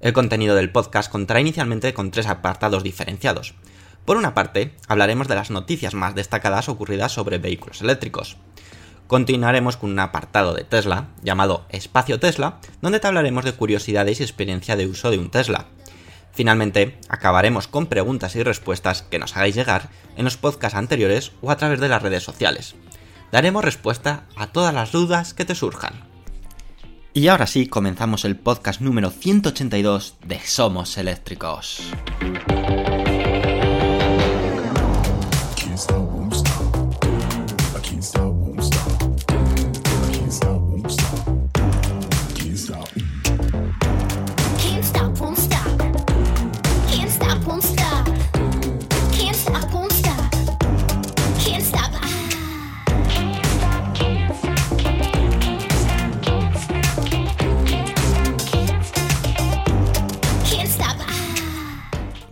El contenido del podcast contará inicialmente con tres apartados diferenciados. Por una parte, hablaremos de las noticias más destacadas ocurridas sobre vehículos eléctricos. Continuaremos con un apartado de Tesla, llamado Espacio Tesla, donde te hablaremos de curiosidades y experiencia de uso de un Tesla. Finalmente, acabaremos con preguntas y respuestas que nos hagáis llegar en los podcasts anteriores o a través de las redes sociales. Daremos respuesta a todas las dudas que te surjan. Y ahora sí, comenzamos el podcast número 182 de Somos Eléctricos.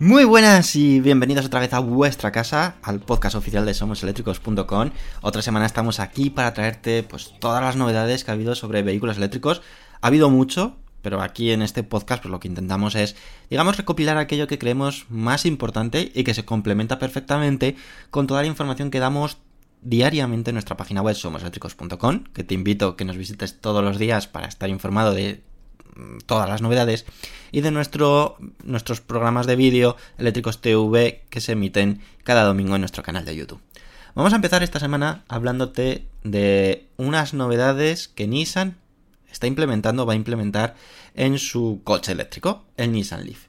Muy buenas y bienvenidos otra vez a vuestra casa, al podcast oficial de somoseléctricos.com. Otra semana estamos aquí para traerte pues todas las novedades que ha habido sobre vehículos eléctricos. Ha habido mucho, pero aquí en este podcast pues lo que intentamos es, digamos, recopilar aquello que creemos más importante y que se complementa perfectamente con toda la información que damos diariamente en nuestra página web somoseléctricos.com, que te invito a que nos visites todos los días para estar informado de todas las novedades y de nuestro, nuestros programas de vídeo Eléctricos TV que se emiten cada domingo en nuestro canal de YouTube. Vamos a empezar esta semana hablándote de unas novedades que Nissan está implementando, va a implementar en su coche eléctrico, el Nissan Leaf.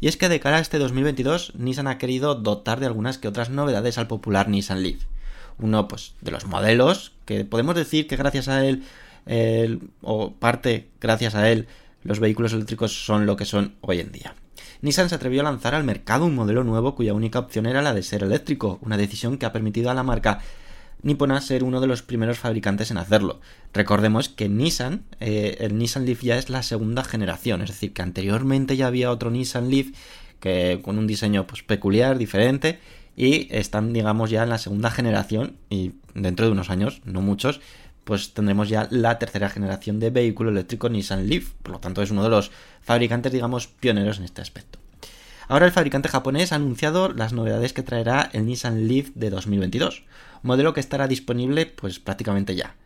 Y es que de cara a este 2022, Nissan ha querido dotar de algunas que otras novedades al popular Nissan Leaf. Uno, pues, de los modelos, que podemos decir que gracias a él, o parte gracias a él, los vehículos eléctricos son lo que son hoy en día. Nissan se atrevió a lanzar al mercado un modelo nuevo cuya única opción era la de ser eléctrico, una decisión que ha permitido a la marca nipona ser uno de los primeros fabricantes en hacerlo. Recordemos que Nissan, eh, el Nissan Leaf ya es la segunda generación, es decir, que anteriormente ya había otro Nissan Leaf que con un diseño pues, peculiar, diferente, y están, digamos, ya en la segunda generación, y dentro de unos años, no muchos, pues tendremos ya la tercera generación de vehículo eléctrico Nissan Leaf, por lo tanto es uno de los fabricantes, digamos, pioneros en este aspecto. Ahora el fabricante japonés ha anunciado las novedades que traerá el Nissan Leaf de 2022, modelo que estará disponible pues prácticamente ya,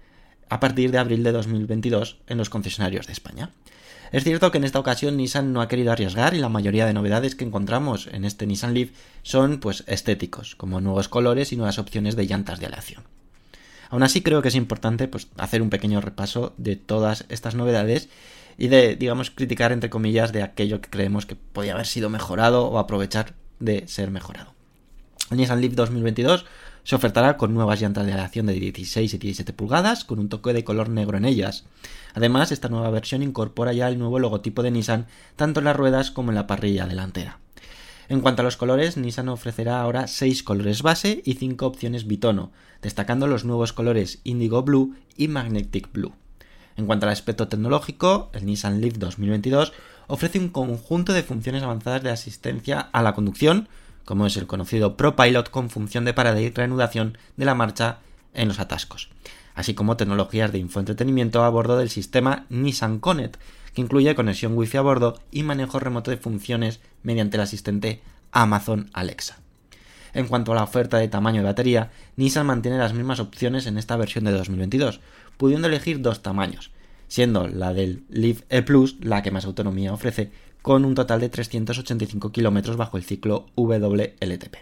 a partir de abril de 2022 en los concesionarios de España. Es cierto que en esta ocasión Nissan no ha querido arriesgar y la mayoría de novedades que encontramos en este Nissan Leaf son pues estéticos, como nuevos colores y nuevas opciones de llantas de aleación. Aún así creo que es importante pues, hacer un pequeño repaso de todas estas novedades y de, digamos, criticar entre comillas de aquello que creemos que podía haber sido mejorado o aprovechar de ser mejorado. El Nissan Leaf 2022 se ofertará con nuevas llantas de aleación de 16 y 17 pulgadas con un toque de color negro en ellas. Además, esta nueva versión incorpora ya el nuevo logotipo de Nissan tanto en las ruedas como en la parrilla delantera. En cuanto a los colores, Nissan ofrecerá ahora 6 colores base y 5 opciones bitono, destacando los nuevos colores Indigo Blue y Magnetic Blue. En cuanto al aspecto tecnológico, el Nissan Leaf 2022 ofrece un conjunto de funciones avanzadas de asistencia a la conducción, como es el conocido ProPilot con función de parada y reanudación de la marcha en los atascos, así como tecnologías de infoentretenimiento a bordo del sistema Nissan Connect, que incluye conexión Wi-Fi a bordo y manejo remoto de funciones mediante el asistente Amazon Alexa. En cuanto a la oferta de tamaño de batería, Nissan mantiene las mismas opciones en esta versión de 2022, pudiendo elegir dos tamaños, siendo la del Leaf E Plus la que más autonomía ofrece, con un total de 385 kilómetros bajo el ciclo WLTP.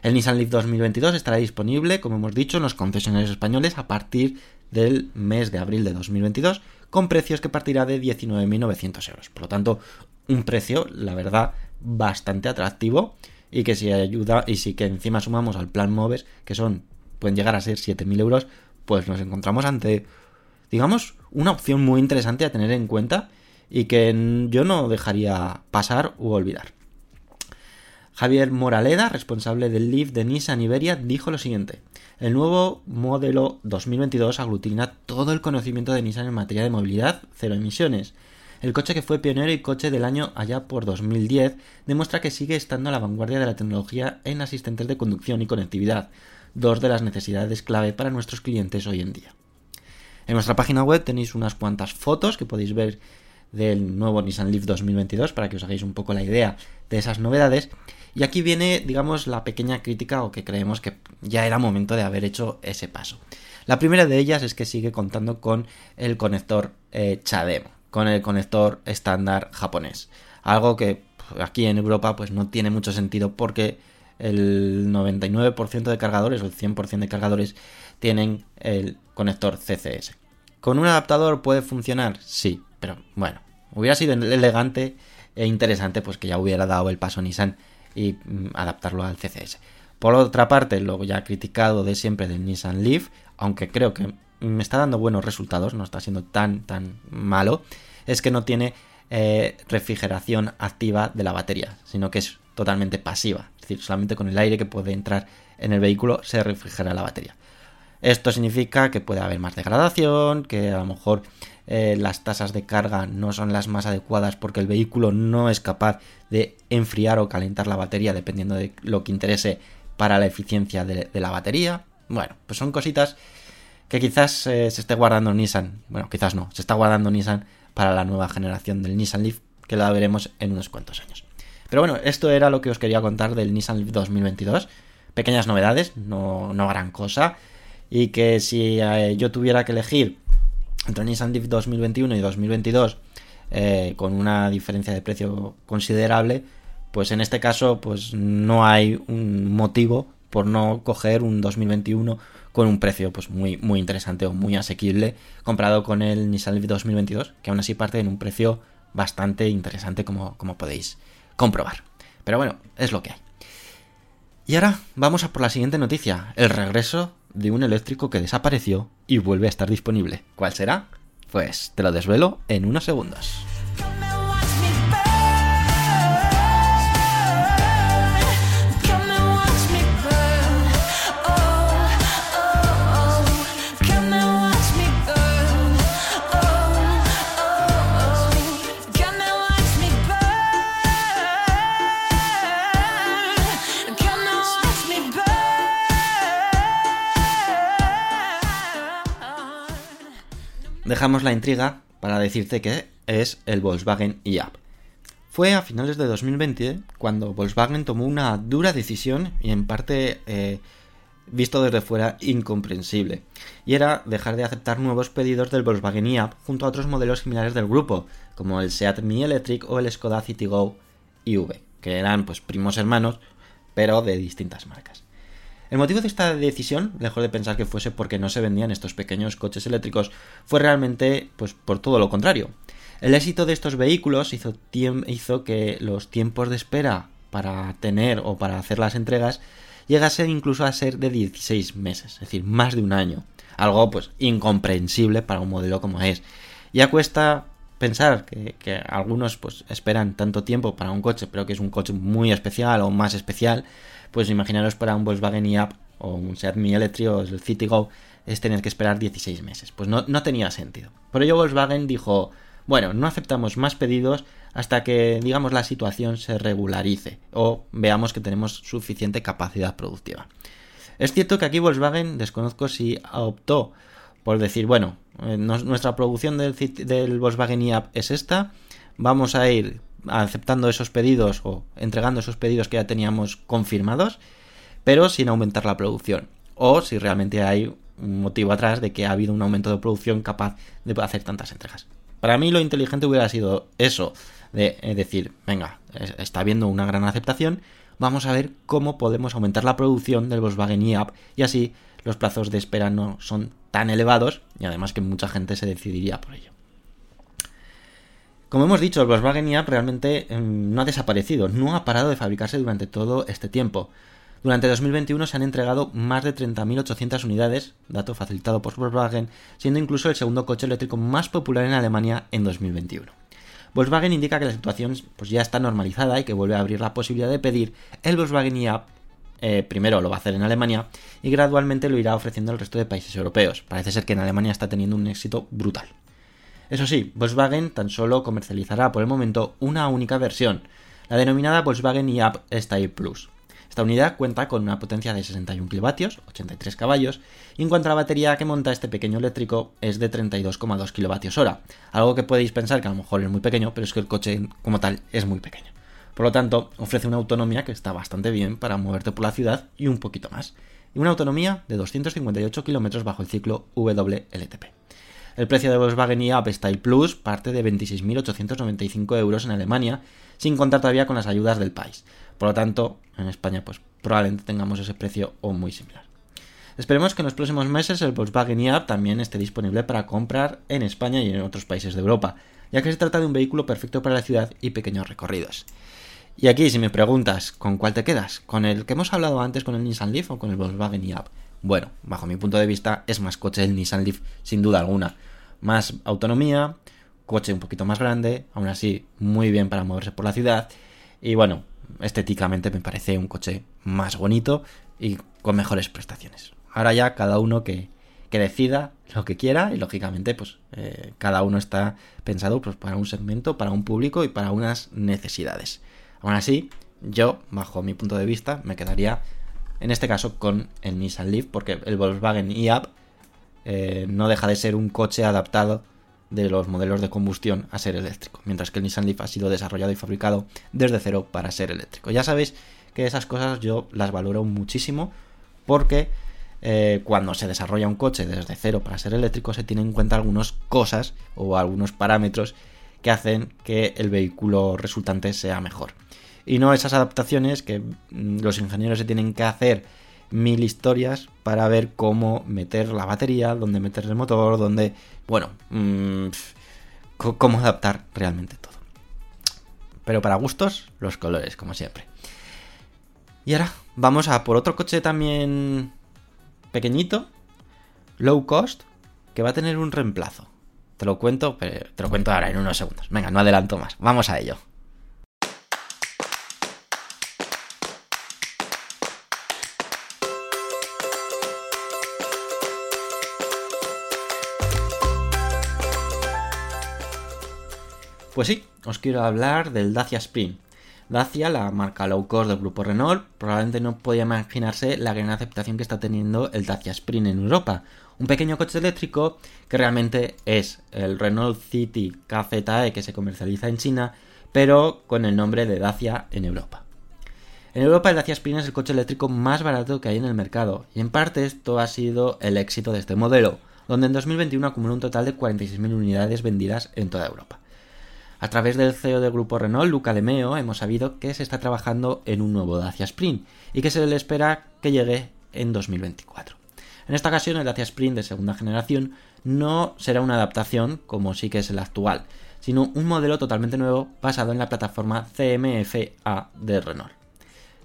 El Nissan Leaf 2022 estará disponible, como hemos dicho, en los concesionarios españoles a partir del mes de abril de 2022, con precios que partirá de 19.900 euros. Por lo tanto, un precio, la verdad, bastante atractivo y que si ayuda y si que encima sumamos al plan Moves, que son pueden llegar a ser 7.000 euros, pues nos encontramos ante, digamos, una opción muy interesante a tener en cuenta y que yo no dejaría pasar u olvidar. Javier Moraleda, responsable del Leaf de Nissan Iberia, dijo lo siguiente. El nuevo modelo 2022 aglutina todo el conocimiento de Nissan en materia de movilidad, cero emisiones. El coche que fue pionero y coche del año allá por 2010 demuestra que sigue estando a la vanguardia de la tecnología en asistentes de conducción y conectividad, dos de las necesidades clave para nuestros clientes hoy en día. En nuestra página web tenéis unas cuantas fotos que podéis ver del nuevo Nissan Leaf 2022 para que os hagáis un poco la idea de esas novedades y aquí viene, digamos, la pequeña crítica o que creemos que ya era momento de haber hecho ese paso. La primera de ellas es que sigue contando con el conector eh, CHAdeMO, con el conector estándar japonés. Algo que aquí en Europa pues no tiene mucho sentido porque el 99% de cargadores o el 100% de cargadores tienen el conector CCS. ¿Con un adaptador puede funcionar? Sí, pero bueno, hubiera sido elegante e interesante pues que ya hubiera dado el paso Nissan y mm, adaptarlo al CCS. Por otra parte, lo ya criticado de siempre del Nissan Leaf, aunque creo que me está dando buenos resultados, no está siendo tan tan malo, es que no tiene eh, refrigeración activa de la batería, sino que es totalmente pasiva, es decir, solamente con el aire que puede entrar en el vehículo se refrigera la batería. Esto significa que puede haber más degradación, que a lo mejor eh, las tasas de carga no son las más adecuadas porque el vehículo no es capaz de enfriar o calentar la batería dependiendo de lo que interese para la eficiencia de, la batería. Bueno, pues son cositas que quizás eh, se esté guardando Nissan. Bueno, quizás no, se está guardando Nissan para la nueva generación del Nissan Leaf que la veremos en unos cuantos años. Pero bueno, esto era lo que os quería contar del Nissan Leaf 2022. Pequeñas novedades, no, no gran cosa. Y que si eh, yo tuviera que elegir entre Nissan Leaf 2021 y 2022 eh, con una diferencia de precio considerable, pues en este caso pues no hay un motivo por no coger un 2021 con un precio pues muy, muy interesante o muy asequible comparado con el Nissan Leaf 2022, que aún así parte en un precio bastante interesante como, como podéis comprobar. Pero bueno, es lo que hay. Y ahora vamos a por la siguiente noticia, el regreso de un eléctrico que desapareció y vuelve a estar disponible. ¿Cuál será? Pues te lo desvelo en unos segundos. Dejamos la intriga para decirte que es el Volkswagen IAP. Fue a finales de 2020 cuando Volkswagen tomó una dura decisión y en parte eh, visto desde fuera incomprensible, y era dejar de aceptar nuevos pedidos del Volkswagen IAP junto a otros modelos similares del grupo, como el Seat Mi Electric o el Skoda Citigo IV, que eran pues primos hermanos, pero de distintas marcas. El motivo de esta decisión, lejos de pensar que fuese porque no se vendían estos pequeños coches eléctricos, fue realmente pues por todo lo contrario. El éxito de estos vehículos hizo, que los tiempos de espera para tener o para hacer las entregas llegasen incluso a ser de 16 meses, es decir, más de un año. Algo pues incomprensible para un modelo como es. Ya cuesta pensar que, que algunos pues esperan tanto tiempo para un coche, pero que es un coche muy especial o más especial, pues imaginaros para un Volkswagen IAP o un Seat Mi Electric o el Citigo es tener que esperar 16 meses. Pues no, no tenía sentido. Por ello Volkswagen dijo, bueno, no aceptamos más pedidos hasta que, digamos, la situación se regularice o veamos que tenemos suficiente capacidad productiva. Es cierto que aquí Volkswagen desconozco si optó por decir, bueno, eh, nuestra producción del, del Volkswagen IAP es esta, vamos a ir aceptando esos pedidos o entregando esos pedidos que ya teníamos confirmados, pero sin aumentar la producción. O si realmente hay un motivo atrás de que ha habido un aumento de producción capaz de hacer tantas entregas. Para mí lo inteligente hubiera sido eso, de eh, decir, venga, es- está habiendo una gran aceptación, vamos a ver cómo podemos aumentar la producción del Volkswagen e-Up y así los plazos de espera no son tan elevados y además que mucha gente se decidiría por ello. Como hemos dicho, el Volkswagen e-Up realmente em, no ha desaparecido, no ha parado de fabricarse durante todo este tiempo. Durante 2021 se han entregado más de 30.800 unidades, dato facilitado por Volkswagen, siendo incluso el segundo coche eléctrico más popular en Alemania en 2021. Volkswagen indica que la situación pues, ya está normalizada y que vuelve a abrir la posibilidad de pedir el Volkswagen e-Up. eh, primero lo va a hacer en Alemania y gradualmente lo irá ofreciendo al resto de países europeos. Parece ser que en Alemania está teniendo un éxito brutal. Eso sí, Volkswagen tan solo comercializará por el momento una única versión, la denominada Volkswagen e-Up Style Plus. Esta unidad cuenta con una potencia de 61 kilovatios, 83 caballos, y en cuanto a la batería que monta este pequeño eléctrico es de 32,2 kilovatios hora, algo que podéis pensar que a lo mejor es muy pequeño, pero es que el coche como tal es muy pequeño. Por lo tanto, ofrece una autonomía que está bastante bien para moverte por la ciudad y un poquito más, y una autonomía de 258 kilómetros bajo el ciclo WLTP. El precio de Volkswagen e-Up Style Plus parte de 26.895 euros en Alemania, sin contar todavía con las ayudas del país. Por lo tanto, en España, pues probablemente tengamos ese precio o muy similar. Esperemos que en los próximos meses el Volkswagen e-Up también esté disponible para comprar en España y en otros países de Europa, ya que se trata de un vehículo perfecto para la ciudad y pequeños recorridos. Y aquí, si me preguntas, ¿con cuál te quedas? ¿Con el que hemos hablado antes, con el Nissan Leaf o con el Volkswagen e-Up? Bueno, bajo mi punto de vista, es más coche el Nissan Leaf, sin duda alguna. Más autonomía, coche un poquito más grande, aún así muy bien para moverse por la ciudad. Y bueno, estéticamente me parece un coche más bonito y con mejores prestaciones. Ahora ya cada uno que, que decida lo que quiera y lógicamente pues eh, cada uno está pensado pues, para un segmento, para un público y para unas necesidades. Aún así, yo, bajo mi punto de vista, me quedaría en este caso con el Nissan Leaf porque el Volkswagen e-Up eh, no deja de ser un coche adaptado de los modelos de combustión a ser eléctrico, mientras que el Nissan Leaf ha sido desarrollado y fabricado desde cero para ser eléctrico. Ya sabéis que esas cosas yo las valoro muchísimo porque eh, cuando se desarrolla un coche desde cero para ser eléctrico se tienen en cuenta algunas cosas o algunos parámetros que hacen que el vehículo resultante sea mejor. Y no esas adaptaciones que mm, los ingenieros se tienen que hacer mil historias para ver cómo meter la batería, dónde meter el motor, dónde, bueno, mmm, cómo adaptar realmente todo. Pero para gustos, los colores, como siempre. Y ahora vamos a por otro coche también pequeñito, low cost, que va a tener un reemplazo. Te lo cuento, pero te lo cuento ahora en unos segundos. Venga, no adelanto más. Vamos a ello. Pues sí, os quiero hablar del Dacia Spring. Dacia, la marca low cost del grupo Renault, probablemente no podía imaginarse la gran aceptación que está teniendo el Dacia Spring en Europa. Un pequeño coche eléctrico que realmente es el Renault City KZE que se comercializa en China, pero con el nombre de Dacia en Europa. En Europa el Dacia Spring es el coche eléctrico más barato que hay en el mercado, y en parte esto ha sido el éxito de este modelo, donde en 2021 acumuló un total de 46.000 unidades vendidas en toda Europa. A través del CEO del grupo Renault, Luca De Meo, hemos sabido que se está trabajando en un nuevo Dacia Spring y que se le espera que llegue en 2024. En esta ocasión, el Dacia Spring de segunda generación no será una adaptación como sí que es el actual, sino un modelo totalmente nuevo basado en la plataforma CMF-A de Renault.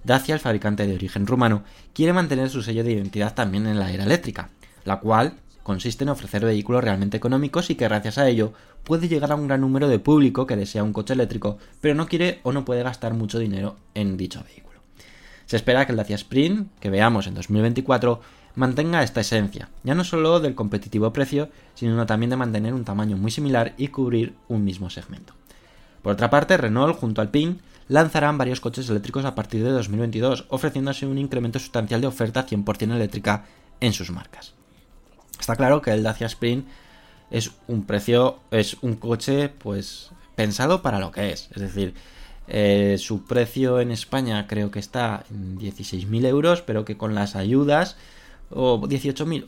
Dacia, el fabricante de origen rumano, quiere mantener su sello de identidad también en la era eléctrica, la cual consiste en ofrecer vehículos realmente económicos y que gracias a ello puede llegar a un gran número de público que desea un coche eléctrico, pero no quiere o no puede gastar mucho dinero en dicho vehículo. Se espera que el Dacia Spring, que veamos en 2024, mantenga esta esencia, ya no solo del competitivo precio, sino también de mantener un tamaño muy similar y cubrir un mismo segmento. Por otra parte, Renault junto al PIN lanzarán varios coches eléctricos a partir de 2022, ofreciéndose un incremento sustancial de oferta 100% eléctrica en sus marcas. Está claro que el Dacia Spring es un precio, es un coche pues pensado para lo que es. Es decir, eh, su precio en España creo que está en 16.000 euros, pero que con las ayudas, o 18.000,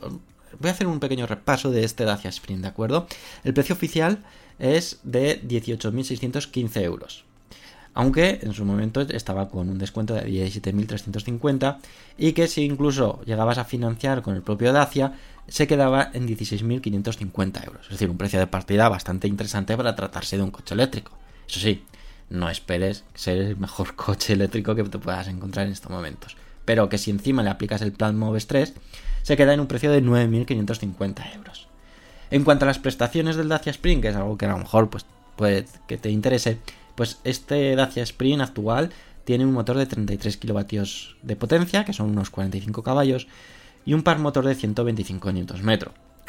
voy a hacer un pequeño repaso de este Dacia Spring, ¿de acuerdo? El precio oficial es de 18.615 euros. Aunque en su momento estaba con un descuento de 17.350 y que si incluso llegabas a financiar con el propio Dacia, se quedaba en 16.550 euros. Es decir, un precio de partida bastante interesante para tratarse de un coche eléctrico. Eso sí, no esperes ser el mejor coche eléctrico que te puedas encontrar en estos momentos. Pero que si encima le aplicas el plan Moves 3, se queda en un precio de 9.550 euros. En cuanto a las prestaciones del Dacia Spring, que es algo que a lo mejor pues, puede que te interese, pues este Dacia Spring actual tiene un motor de 33 kilovatios de potencia, que son unos 45 caballos, y un par motor de 125 Nm.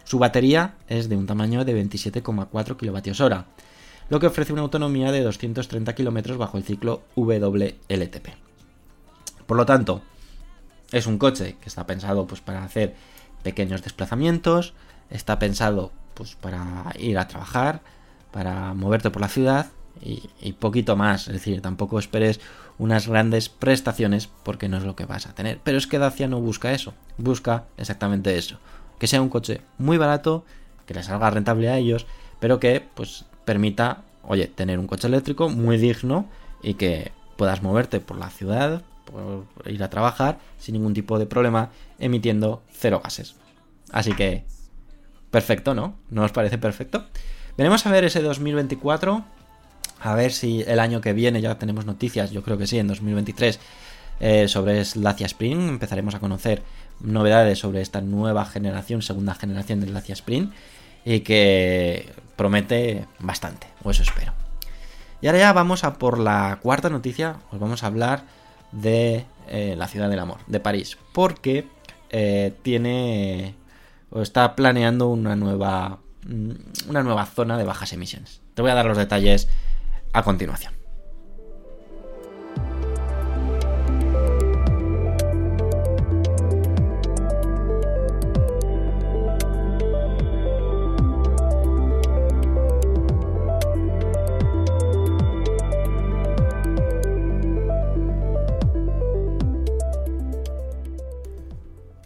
Su batería es de un tamaño de 27,4 kWh, lo que ofrece una autonomía de 230 km bajo el ciclo WLTP. Por lo tanto, es un coche que está pensado pues, para hacer pequeños desplazamientos, está pensado pues, para ir a trabajar, para moverte por la ciudad y, poquito más. Es decir, tampoco esperes unas grandes prestaciones porque no es lo que vas a tener. Pero es que Dacia no busca eso, busca exactamente eso. Que sea un coche muy barato, que les salga rentable a ellos, pero que pues permita, oye, tener un coche eléctrico muy digno y que puedas moverte por la ciudad, por ir a trabajar sin ningún tipo de problema, emitiendo cero gases. Así que, perfecto, ¿no? ¿No os parece perfecto? Veremos a ver ese 2024 a ver si el año que viene ya tenemos noticias, yo creo que sí, en 2023, eh, sobre Dacia Spring. Empezaremos a conocer novedades sobre esta nueva generación, segunda generación del Dacia Spring, y que promete bastante, o eso espero. Y ahora ya vamos a por la cuarta noticia, os vamos a hablar de eh, la ciudad del amor, de París, porque eh, tiene o está planeando una nueva, una nueva zona de bajas emisiones. Te voy a dar los detalles a continuación.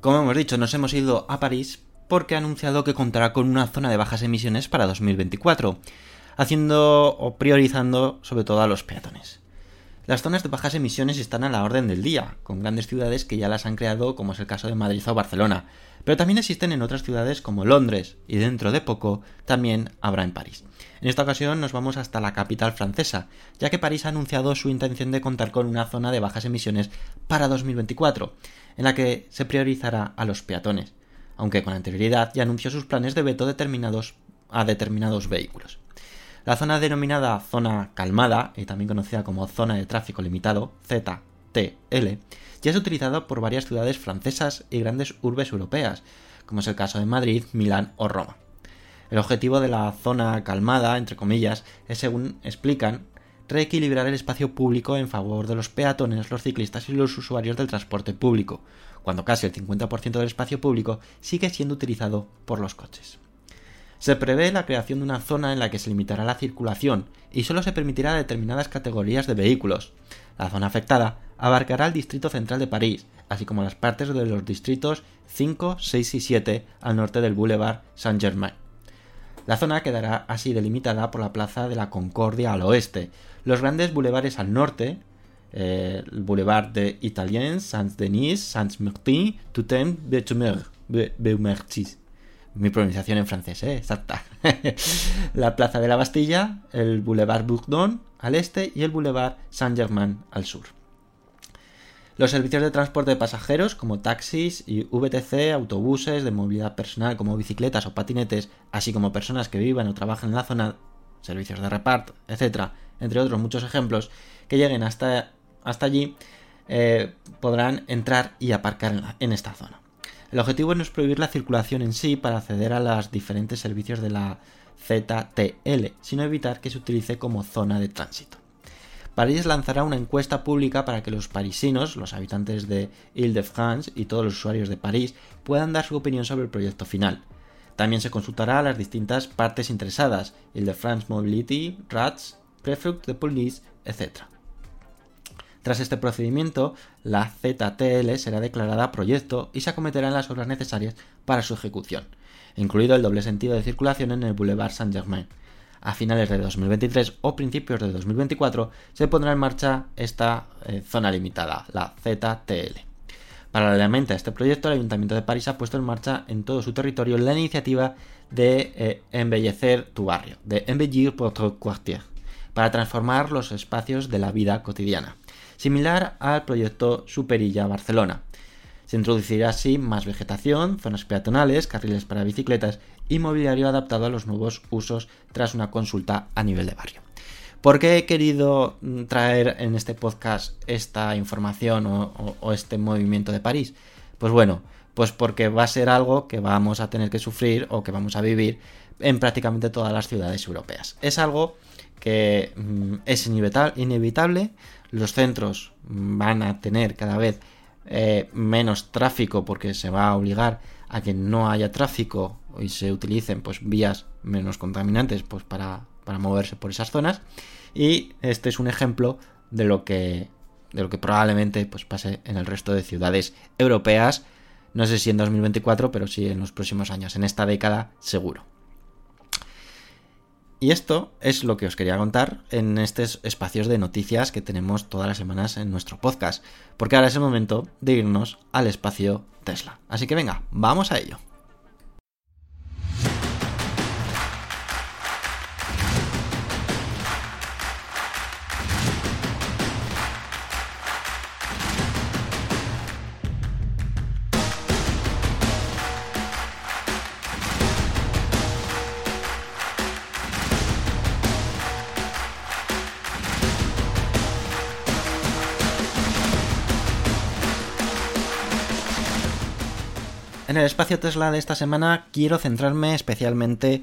Como hemos dicho, nos hemos ido a París porque ha anunciado que contará con una zona de bajas emisiones para 2024 haciendo o priorizando sobre todo a los peatones. Las zonas de bajas emisiones están a la orden del día, con grandes ciudades que ya las han creado, como es el caso de Madrid o Barcelona, pero también existen en otras ciudades como Londres, y dentro de poco también habrá en París. En esta ocasión nos vamos hasta la capital francesa, ya que París ha anunciado su intención de contar con una zona de bajas emisiones para 2024, en la que se priorizará a los peatones, aunque con anterioridad ya anunció sus planes de veto determinados a determinados vehículos. La zona denominada zona calmada, y también conocida como zona de tráfico limitado, ZTL, ya es utilizada por varias ciudades francesas y grandes urbes europeas, como es el caso de Madrid, Milán o Roma. El objetivo de la zona calmada, entre comillas, es, según explican, reequilibrar el espacio público en favor de los peatones, los ciclistas y los usuarios del transporte público, cuando casi el 50% del espacio público sigue siendo utilizado por los coches. Se prevé la creación de una zona en la que se limitará la circulación y solo se permitirá determinadas categorías de vehículos. La zona afectada abarcará el distrito central de París, así como las partes de los distritos 5, 6 y 7 al norte del Boulevard Saint-Germain. La zona quedará así delimitada por la Plaza de la Concordia al oeste, los grandes bulevares al norte, eh, el Boulevard de Italien, Saint-Denis, Saint-Martin, Tutem, Beaumercis mi pronunciación en francés, ¿eh? exacta. la Plaza de la Bastilla, el Boulevard Bourdon al este y el Boulevard Saint-Germain al sur. Los servicios de transporte de pasajeros como taxis y VTC, autobuses de movilidad personal como bicicletas o patinetes, así como personas que vivan o trabajen en la zona, servicios de reparto, etcétera, entre otros muchos ejemplos, que lleguen hasta, hasta allí, eh, podrán entrar y aparcar en esta zona. El objetivo no es prohibir la circulación en sí para acceder a los diferentes servicios de la ZTL, sino evitar que se utilice como zona de tránsito. París lanzará una encuesta pública para que los parisinos, los habitantes de Ile-de-France y todos los usuarios de París puedan dar su opinión sobre el proyecto final. También se consultará a las distintas partes interesadas, Ile-de-France Mobility, RATS, Prefect de Police, etc. Tras este procedimiento, la ZTL será declarada proyecto y se acometerán las obras necesarias para su ejecución, incluido el doble sentido de circulación en el Boulevard Saint-Germain. A finales de 2023 o principios de 2024 se pondrá en marcha esta eh, zona limitada, la ZTL. Paralelamente a este proyecto, el Ayuntamiento de París ha puesto en marcha en todo su territorio la iniciativa de eh, embellecer tu barrio, de embellir votre quartier, para transformar los espacios de la vida cotidiana, similar al proyecto Superilla Barcelona. Se introducirá así más vegetación, zonas peatonales, carriles para bicicletas y mobiliario adaptado a los nuevos usos tras una consulta a nivel de barrio. ¿Por qué he querido mm, traer en este podcast esta información o, este movimiento de París? Pues bueno, pues porque va a ser algo que vamos a tener que sufrir o que vamos a vivir en prácticamente todas las ciudades europeas. Es algo que mm, es inevita- inevitable, los centros van a tener cada vez eh, menos tráfico porque se va a obligar a que no haya tráfico y se utilicen pues vías menos contaminantes pues para, para moverse por esas zonas. Y este es un ejemplo de lo que de lo que probablemente pues pase en el resto de ciudades europeas. No sé si en 2024 pero sí en los próximos años en esta década seguro y esto es lo que os quería contar en estos espacios de noticias que tenemos todas las semanas en nuestro podcast, porque ahora es el momento de irnos al espacio Tesla. Así que venga, vamos a ello. En el espacio Tesla de esta semana quiero centrarme especialmente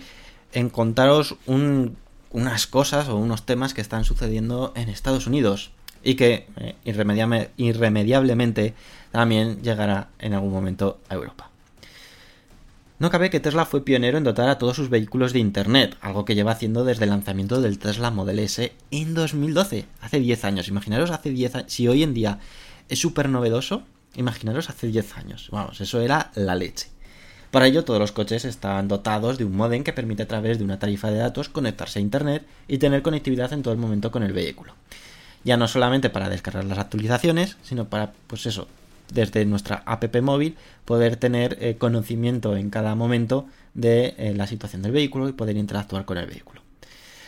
en contaros un- unas cosas o unos temas que están sucediendo en Estados Unidos y que eh, irremediablemente también llegará en algún momento a Europa. No cabe que Tesla fue pionero en dotar a todos sus vehículos de Internet, algo que lleva haciendo desde el lanzamiento del Tesla Model S en 2012, hace 10 años. Imaginaros hace 10 años, si hoy en día es súper novedoso, imaginaros hace 10 años. Vamos, eso era la leche. Para ello, todos los coches están dotados de un modem que permite a través de una tarifa de datos conectarse a Internet y tener conectividad en todo el momento con el vehículo. Ya no solamente para descargar las actualizaciones, sino para, pues eso, desde nuestra app móvil poder tener eh, conocimiento en cada momento de eh, la situación del vehículo y poder interactuar con el vehículo.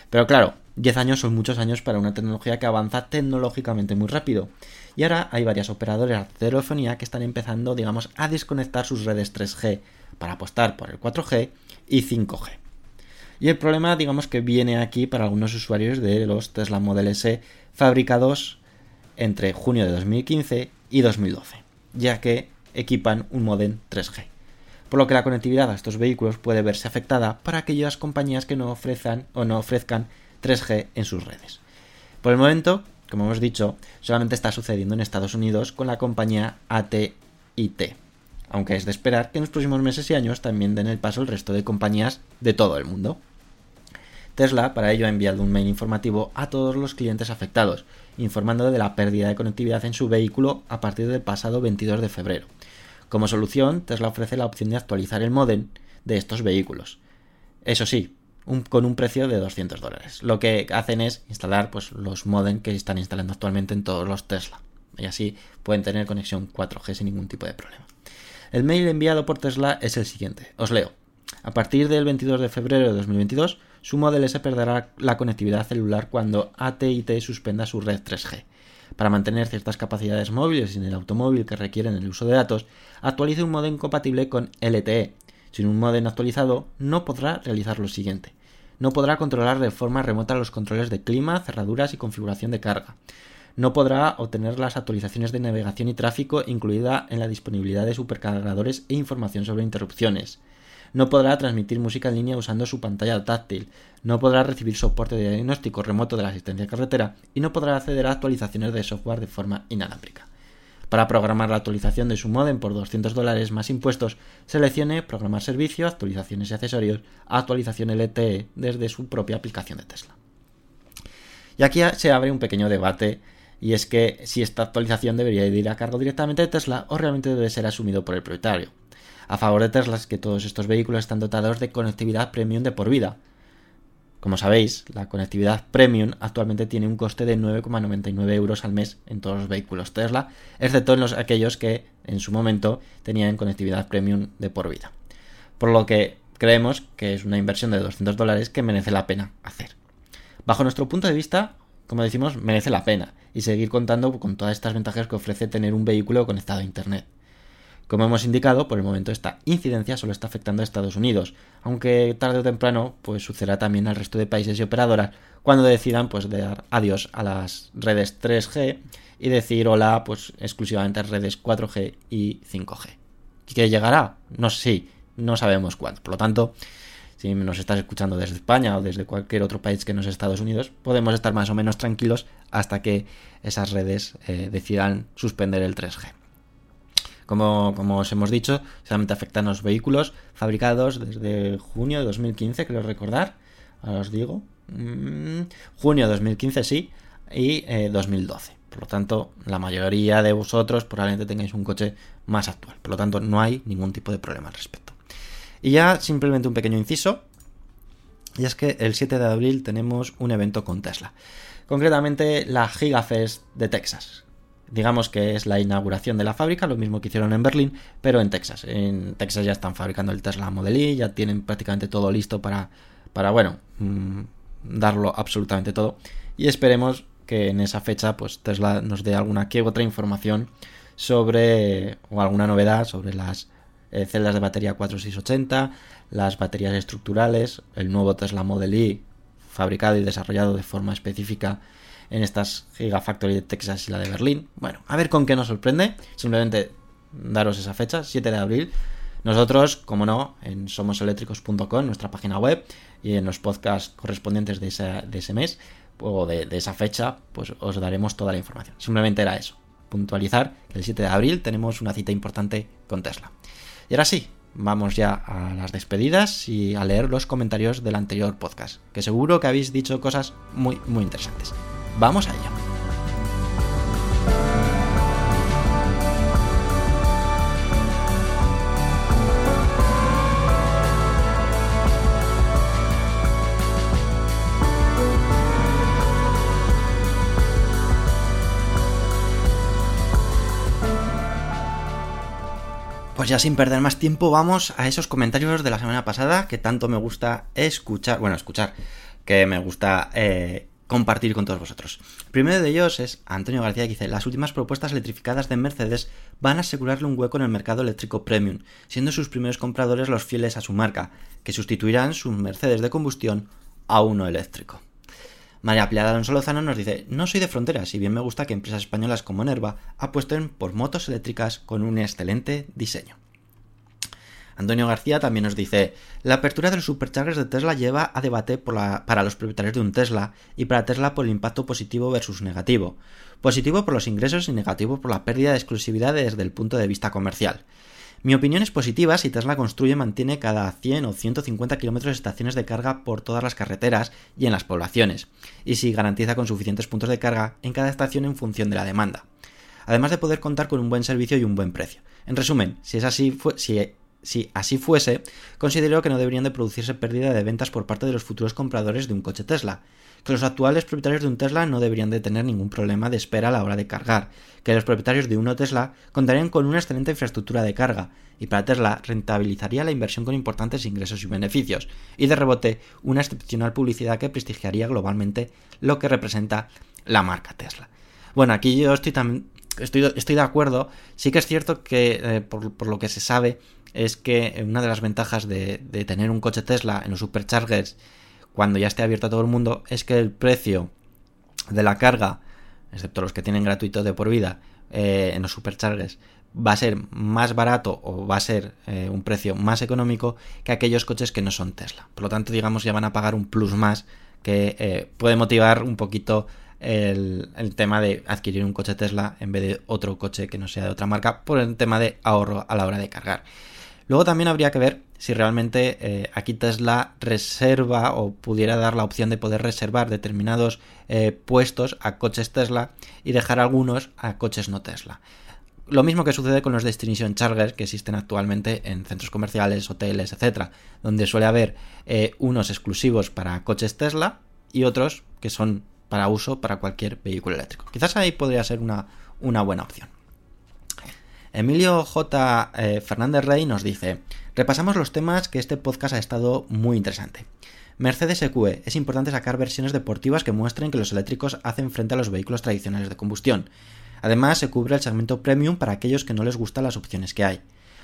Pero claro, 10 años son muchos años para una tecnología que avanza tecnológicamente muy rápido. Y ahora hay varias operadoras de telefonía que están empezando, digamos, a desconectar sus redes 3G para apostar por el 4G y 5G. Y el problema, digamos, que viene aquí para algunos usuarios de los Tesla Model S fabricados entre junio de 2015 y 2012, ya que equipan un modem 3G. Por lo que la conectividad a estos vehículos puede verse afectada para aquellas compañías que no ofrezcan o no ofrezcan 3G en sus redes. Por el momento, como hemos dicho, solamente está sucediendo en Estados Unidos con la compañía AT&T, aunque es de esperar que en los próximos meses y años también den el paso el resto de compañías de todo el mundo. Tesla para ello ha enviado un mail informativo a todos los clientes afectados, informando de la pérdida de conectividad en su vehículo a partir del pasado 22 de febrero. Como solución, Tesla ofrece la opción de actualizar el modem de estos vehículos. Eso sí, con un precio de 200 dólares. Lo que hacen es instalar pues, los modem que están instalando actualmente en todos los Tesla. Y así pueden tener conexión 4G sin ningún tipo de problema. El mail enviado por Tesla es el siguiente. Os leo. A partir del 22 de febrero de 2022, su Model S perderá la conectividad celular cuando AT&T suspenda su red 3G. Para mantener ciertas capacidades móviles en el automóvil que requieren el uso de datos, actualice un modem compatible con LTE. Sin un modem actualizado, no podrá realizar lo siguiente. No podrá controlar de forma remota los controles de clima, cerraduras y configuración de carga. No podrá obtener las actualizaciones de navegación y tráfico incluida en la disponibilidad de supercargadores e información sobre interrupciones. No podrá transmitir música en línea usando su pantalla táctil. No podrá recibir soporte de diagnóstico remoto de la asistencia carretera y no podrá acceder a actualizaciones de software de forma inalámbrica. Para programar la actualización de su modem por 200 dólares más impuestos, seleccione Programar servicio, actualizaciones y accesorios, actualización LTE desde su propia aplicación de Tesla. Y aquí se abre un pequeño debate Y es que si esta actualización debería ir a cargo directamente de Tesla o realmente debe ser asumido por el propietario. A favor de Tesla es que todos estos vehículos están dotados de conectividad premium de por vida. Como sabéis, la conectividad premium actualmente tiene un coste de 9,99 euros al mes en todos los vehículos Tesla, excepto en los, aquellos que en su momento tenían conectividad premium de por vida. Por lo que creemos que es una inversión de 200 dólares que merece la pena hacer. Bajo nuestro punto de vista, como decimos, merece la pena y seguir contando con todas estas ventajas que ofrece tener un vehículo conectado a Internet. Como hemos indicado, por el momento esta incidencia solo está afectando a Estados Unidos, aunque tarde o temprano pues sucederá también al resto de países y operadoras cuando decidan pues dar adiós a las redes 3G y decir hola pues exclusivamente a redes 4G y 5G. ¿Qué llegará? No sé, no sabemos cuándo. Por lo tanto, si nos estás escuchando desde España o desde cualquier otro país que no es Estados Unidos, podemos estar más o menos tranquilos hasta que esas redes eh, decidan suspender el 3G. Como, os hemos dicho, solamente afectan los vehículos fabricados desde junio de 2015, creo recordar. Ahora os digo. Mm, junio de 2015 sí, y eh, 2012. Por lo tanto, la mayoría de vosotros probablemente tengáis un coche más actual. Por lo tanto, no hay ningún tipo de problema al respecto. Y ya simplemente un pequeño inciso. Y es que el 7 de abril tenemos un evento con Tesla. Concretamente la Gigafest de Texas. Digamos que es la inauguración de la fábrica, lo mismo que hicieron en Berlín, pero en Texas. En Texas ya están fabricando el Tesla Model Y, ya tienen prácticamente todo listo para, para bueno, mmm, darlo absolutamente todo. Y esperemos que en esa fecha pues Tesla nos dé alguna que otra información sobre o alguna novedad sobre las eh, celdas de batería 4680, las baterías estructurales, el nuevo Tesla Model Y fabricado y desarrollado de forma específica en estas Gigafactory de Texas y la de Berlín. Bueno, a ver con qué nos sorprende. Simplemente daros esa fecha, 7 de abril. Nosotros, como no, en somoseléctricos.com, nuestra página web, y en los podcasts correspondientes de, esa, de ese mes, o de, de, esa fecha, pues os daremos toda la información. Simplemente era eso, puntualizar que el 7 de abril tenemos una cita importante con Tesla. Y ahora sí, vamos ya a las despedidas y a leer los comentarios del anterior podcast, que seguro que habéis dicho cosas muy, muy interesantes. Vamos a ello. Pues ya sin perder más tiempo vamos a esos comentarios de la semana pasada que tanto me gusta escuchar, bueno, escuchar, que me gusta eh, compartir con todos vosotros. El primero de ellos es Antonio García que dice, las últimas propuestas electrificadas de Mercedes van a asegurarle un hueco en el mercado eléctrico premium, siendo sus primeros compradores los fieles a su marca, que sustituirán sus Mercedes de combustión a uno eléctrico. María Pilar Alonso Lozano nos dice, no soy de fronteras, si bien me gusta que empresas españolas como Nerva apuesten por motos eléctricas con un excelente diseño. Antonio García también nos dice, la apertura de los superchargers de Tesla lleva a debate para los propietarios de un Tesla y para Tesla por el impacto positivo versus negativo. Positivo por los ingresos y negativo por la pérdida de exclusividad desde el punto de vista comercial. Mi opinión es positiva si Tesla construye y mantiene cada 100 o 150 kilómetros estaciones de carga por todas las carreteras y en las poblaciones, y si garantiza con suficientes puntos de carga en cada estación en función de la demanda. Además de poder contar con un buen servicio y un buen precio. En resumen, si es así, si, si así fuese, considero que no deberían de producirse pérdida de ventas por parte de los futuros compradores de un coche Tesla, que los actuales propietarios de un Tesla no deberían de tener ningún problema de espera a la hora de cargar, que los propietarios de uno Tesla contarían con una excelente infraestructura de carga, y para Tesla rentabilizaría la inversión con importantes ingresos y beneficios, y de rebote una excepcional publicidad que prestigiaría globalmente lo que representa la marca Tesla. Bueno, aquí yo estoy estoy, estoy de acuerdo, sí que es cierto que eh, por, por lo que se sabe es que una de las ventajas de, de, tener un coche Tesla en los superchargers cuando ya esté abierto a todo el mundo es que el precio de la carga, excepto los que tienen gratuito de por vida eh, en los superchargers, va a ser más barato o va a ser eh, un precio más económico que aquellos coches que no son Tesla. Por lo tanto, digamos, ya van a pagar un plus más que puede motivar un poquito el, tema de adquirir un coche Tesla en vez de otro coche que no sea de otra marca por el tema de ahorro a la hora de cargar. Luego también habría que ver si realmente eh, aquí Tesla reserva o pudiera dar la opción de poder reservar determinados eh, puestos a coches Tesla y dejar algunos a coches no Tesla. Lo mismo que sucede con los Destination Chargers que existen actualmente en centros comerciales, hoteles, etcétera, donde suele haber eh, unos exclusivos para coches Tesla y otros que son para uso para cualquier vehículo eléctrico. Quizás ahí podría ser una, una buena opción. Emilio J. eh, Fernández Rey nos dice, repasamos los temas que este podcast ha estado muy interesante. Mercedes EQE, es importante sacar versiones deportivas que muestren que los eléctricos hacen frente a los vehículos tradicionales de combustión. Además, se cubre el segmento premium para aquellos que no les gustan las opciones que hay.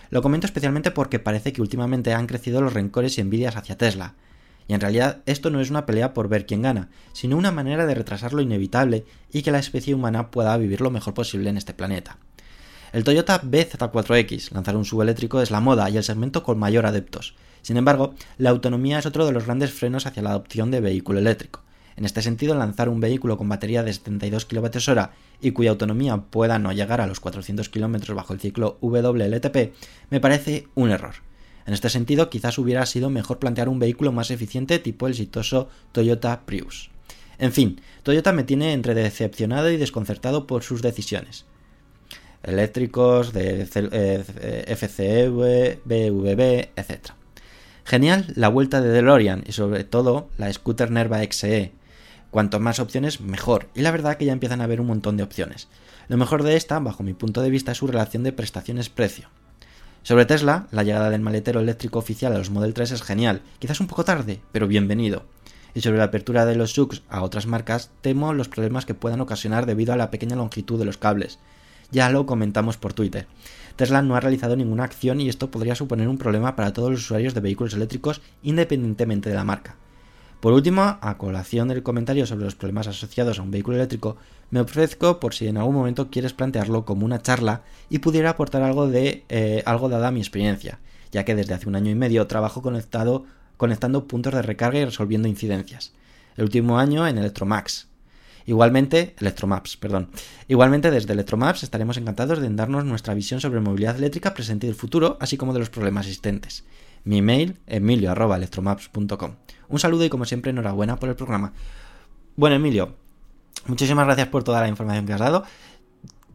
Lo comento especialmente porque parece que últimamente han crecido los rencores y envidias hacia Tesla. Y en realidad esto no es una pelea por ver quién gana, sino una manera de retrasar lo inevitable y que la especie humana pueda vivir lo mejor posible en este planeta. El Toyota BZ4X, lanzar un subeléctrico es la moda y el segmento con mayor adeptos. Sin embargo, la autonomía es otro de los grandes frenos hacia la adopción de vehículo eléctrico. En este sentido, lanzar un vehículo con batería de 72 kWh y cuya autonomía pueda no llegar a los 400 km bajo el ciclo WLTP me parece un error. En este sentido, quizás hubiera sido mejor plantear un vehículo más eficiente tipo el exitoso Toyota Prius. En fin, Toyota me tiene entre decepcionado y desconcertado por sus decisiones eléctricos, de eh, FCV, BVB, etc. Genial la vuelta de DeLorean y sobre todo la Scooter Nerva XE. Cuanto más opciones, mejor. Y la verdad que ya empiezan a haber un montón de opciones. Lo mejor de esta, bajo mi punto de vista, es su relación de prestaciones-precio. Sobre Tesla, la llegada del maletero eléctrico oficial a los Model 3 es genial, quizás un poco tarde, pero bienvenido. Y sobre la apertura de los SUX a otras marcas, temo los problemas que puedan ocasionar debido a la pequeña longitud de los cables. Ya lo comentamos por Twitter. Tesla no ha realizado ninguna acción y esto podría suponer un problema para todos los usuarios de vehículos eléctricos independientemente de la marca. Por último, a colación del comentario sobre los problemas asociados a un vehículo eléctrico, me ofrezco por si en algún momento quieres plantearlo como una charla y pudiera aportar algo de eh, algo dada mi experiencia, ya que desde hace un año y medio trabajo conectado, conectando puntos de recarga y resolviendo incidencias. El último año en Electromax, Igualmente, Electromaps, perdón. Igualmente, desde Electromaps estaremos encantados de darnos nuestra visión sobre movilidad eléctrica presente y del futuro, así como de los problemas existentes. Mi email, emilio.electromaps.com. Un saludo y como siempre, enhorabuena por el programa. Bueno, Emilio, muchísimas gracias por toda la información que has dado.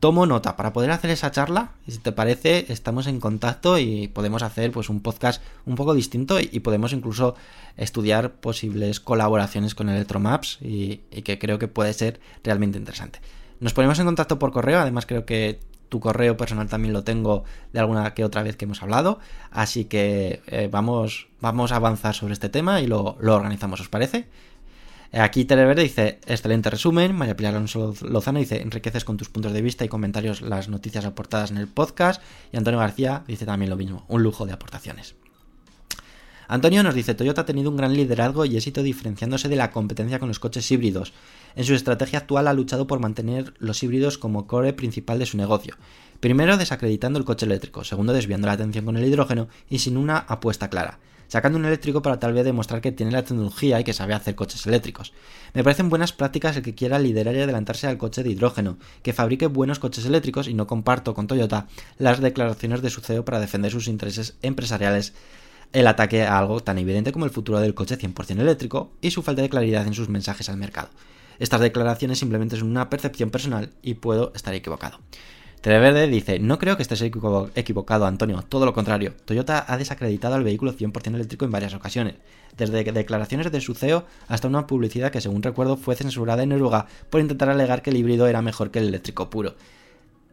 Tomo nota para poder hacer esa charla. Y si te parece, estamos en contacto y podemos hacer pues un podcast un poco distinto y, podemos incluso estudiar posibles colaboraciones con Electromaps y, y que creo que puede ser realmente interesante. Nos ponemos en contacto por correo, además creo que tu correo personal también lo tengo de alguna que otra vez que hemos hablado, así que eh, vamos, vamos a avanzar sobre este tema y lo, lo organizamos, ¿os parece? Eh, Aquí Televerde dice, excelente resumen. María Pilar Alonso Lozano dice, enriqueces con tus puntos de vista y comentarios las noticias aportadas en el podcast. Y Antonio García dice también lo mismo, un lujo de aportaciones. Antonio nos dice, Toyota ha tenido un gran liderazgo y éxito diferenciándose de la competencia con los coches híbridos. En su estrategia actual ha luchado por mantener los híbridos como core principal de su negocio. Primero desacreditando el coche eléctrico, segundo desviando la atención con el hidrógeno y sin una apuesta clara sacando un eléctrico para tal vez demostrar que tiene la tecnología y que sabe hacer coches eléctricos. Me parecen buenas prácticas el que quiera liderar y adelantarse al coche de hidrógeno, que fabrique buenos coches eléctricos y no comparto con Toyota las declaraciones de su CEO para defender sus intereses empresariales el ataque a algo tan evidente como el futuro del coche 100% eléctrico y su falta de claridad en sus mensajes al mercado. Estas declaraciones simplemente son una percepción personal y puedo estar equivocado. Televerde dice, no creo que estés equivo- equivocado, Antonio, todo lo contrario. Toyota ha desacreditado al vehículo 100% eléctrico en varias ocasiones, desde declaraciones de su CEO hasta una publicidad que según recuerdo fue censurada en Noruega por intentar alegar que el híbrido era mejor que el eléctrico puro.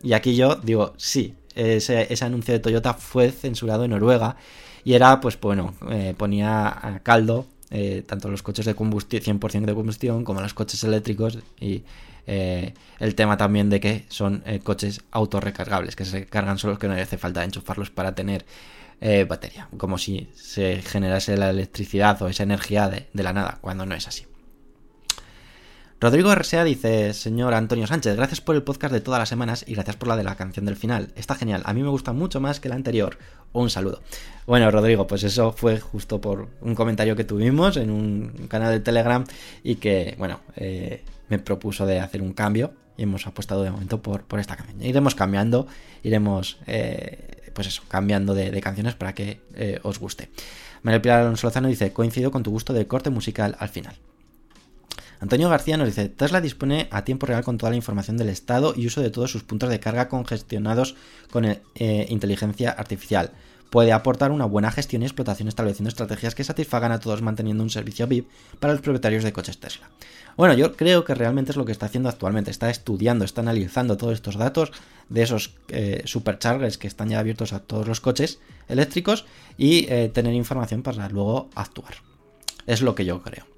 Y aquí yo digo, sí, ese, ese anuncio de Toyota fue censurado en Noruega y era, pues bueno, eh, ponía a caldo eh, tanto los coches de combustión, 100% de combustión como los coches eléctricos y eh, el tema también de que son eh, coches autorrecargables, que se cargan solos, que no hace falta enchufarlos para tener eh, batería, como si se generase la electricidad o esa energía de, de la nada, cuando no es así. Rodrigo RSA dice, señor Antonio Sánchez, gracias por el podcast de todas las semanas y gracias por la de la canción del final. Está genial, a mí me gusta mucho más que la anterior. Un saludo. Bueno, Rodrigo, pues eso fue justo por un comentario que tuvimos en un canal de Telegram y que, bueno, eh, me propuso de hacer un cambio y hemos apostado de momento por, por esta canción. Iremos cambiando, iremos eh, pues eso, cambiando de, de canciones para que eh, os guste. María Pilar Alonso Lozano dice, coincido con tu gusto de corte musical al final. Antonio García nos dice, Tesla dispone a tiempo real con toda la información del estado y uso de todos sus puntos de carga congestionados con eh, inteligencia artificial. Puede aportar una buena gestión y explotación estableciendo estrategias que satisfagan a todos manteniendo un servicio VIP para los propietarios de coches Tesla. Bueno, yo creo que realmente es lo que está haciendo actualmente. Está estudiando, está analizando todos estos datos de esos eh, superchargers que están ya abiertos a todos los coches eléctricos y eh, tener información para luego actuar. Es lo que yo creo.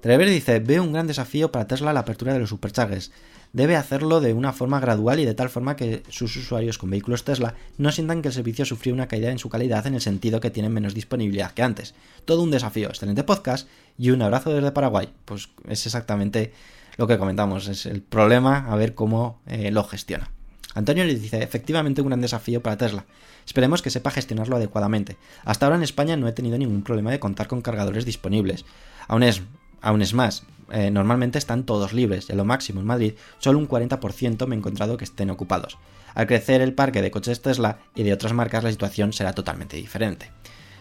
Trever dice, veo un gran desafío para Tesla la apertura de los superchargers. Debe hacerlo de una forma gradual y de tal forma que sus usuarios con vehículos Tesla no sientan que el servicio sufrió una caída en su calidad en el sentido que tienen menos disponibilidad que antes. Todo un desafío. Excelente podcast y un abrazo desde Paraguay. Pues es exactamente lo que comentamos. Es el problema a ver cómo eh, lo gestiona. Antonio le dice, efectivamente un gran desafío para Tesla. Esperemos que sepa gestionarlo adecuadamente. Hasta ahora en España no he tenido ningún problema de contar con cargadores disponibles. Aún es Aún es más, eh, normalmente están todos libres y a lo máximo en Madrid solo un 40% me he encontrado que estén ocupados. Al crecer el parque de coches Tesla y de otras marcas la situación será totalmente diferente.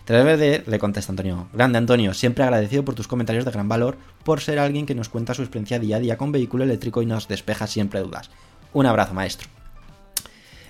Televerde le contesta Antonio. Grande Antonio, siempre agradecido por tus comentarios de gran valor, por ser alguien que nos cuenta su experiencia día a día con vehículo eléctrico y nos despeja siempre dudas. Un abrazo, maestro.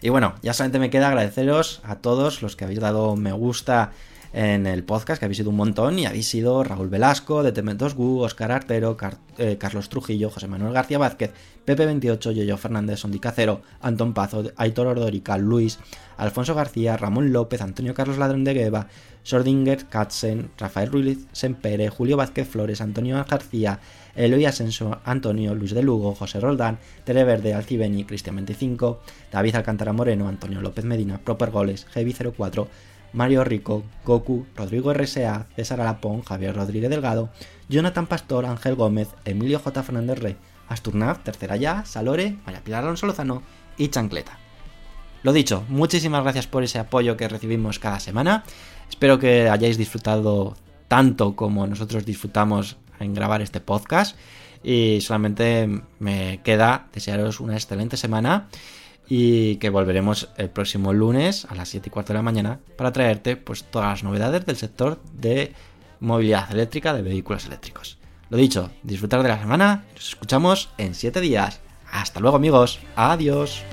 Y bueno, ya solamente me queda agradeceros a todos los que habéis dado me gusta en el podcast, que habéis sido un montón, y habéis sido Raúl Velasco, de Tementos Gu, Oscar Artero, eh, Carlos Trujillo, José Manuel García Vázquez, Pepe28, Yoyo Fernández, Sondicacero, Antón Pazo, Aitor Ordorica, Luis, Alfonso García, Ramón López, Antonio Carlos Ladrón de Gueva, Sordinger, Katzen, Rafael Ruiz Sempere, Julio Vázquez Flores, Antonio García, Eloy Asensio, Antonio, Luis de Lugo, José Roldán, Tere Verde, Alcibeni, Cristian 25, David Alcántara Moreno, Antonio López Medina, Proper Goles, Heavy 04, Mario Rico, Goku, Rodrigo RSA, César Alapón, Javier Rodríguez Delgado, Jonathan Pastor, Ángel Gómez, Emilio J. Fernández Rey, Asturnav, Tercera Ya, Salore, María Pilar Alonso Lozano y Chancleta. Lo dicho, muchísimas gracias por ese apoyo que recibimos cada semana. Espero que hayáis disfrutado tanto como nosotros disfrutamos en grabar este podcast. Y solamente me queda desearos una excelente semana y que volveremos el próximo lunes a las 7 y cuarto de la mañana para traerte pues todas las novedades del sector de movilidad eléctrica de vehículos eléctricos. Lo dicho, disfrutar de la semana, nos escuchamos en 7 días. Hasta luego amigos, adiós.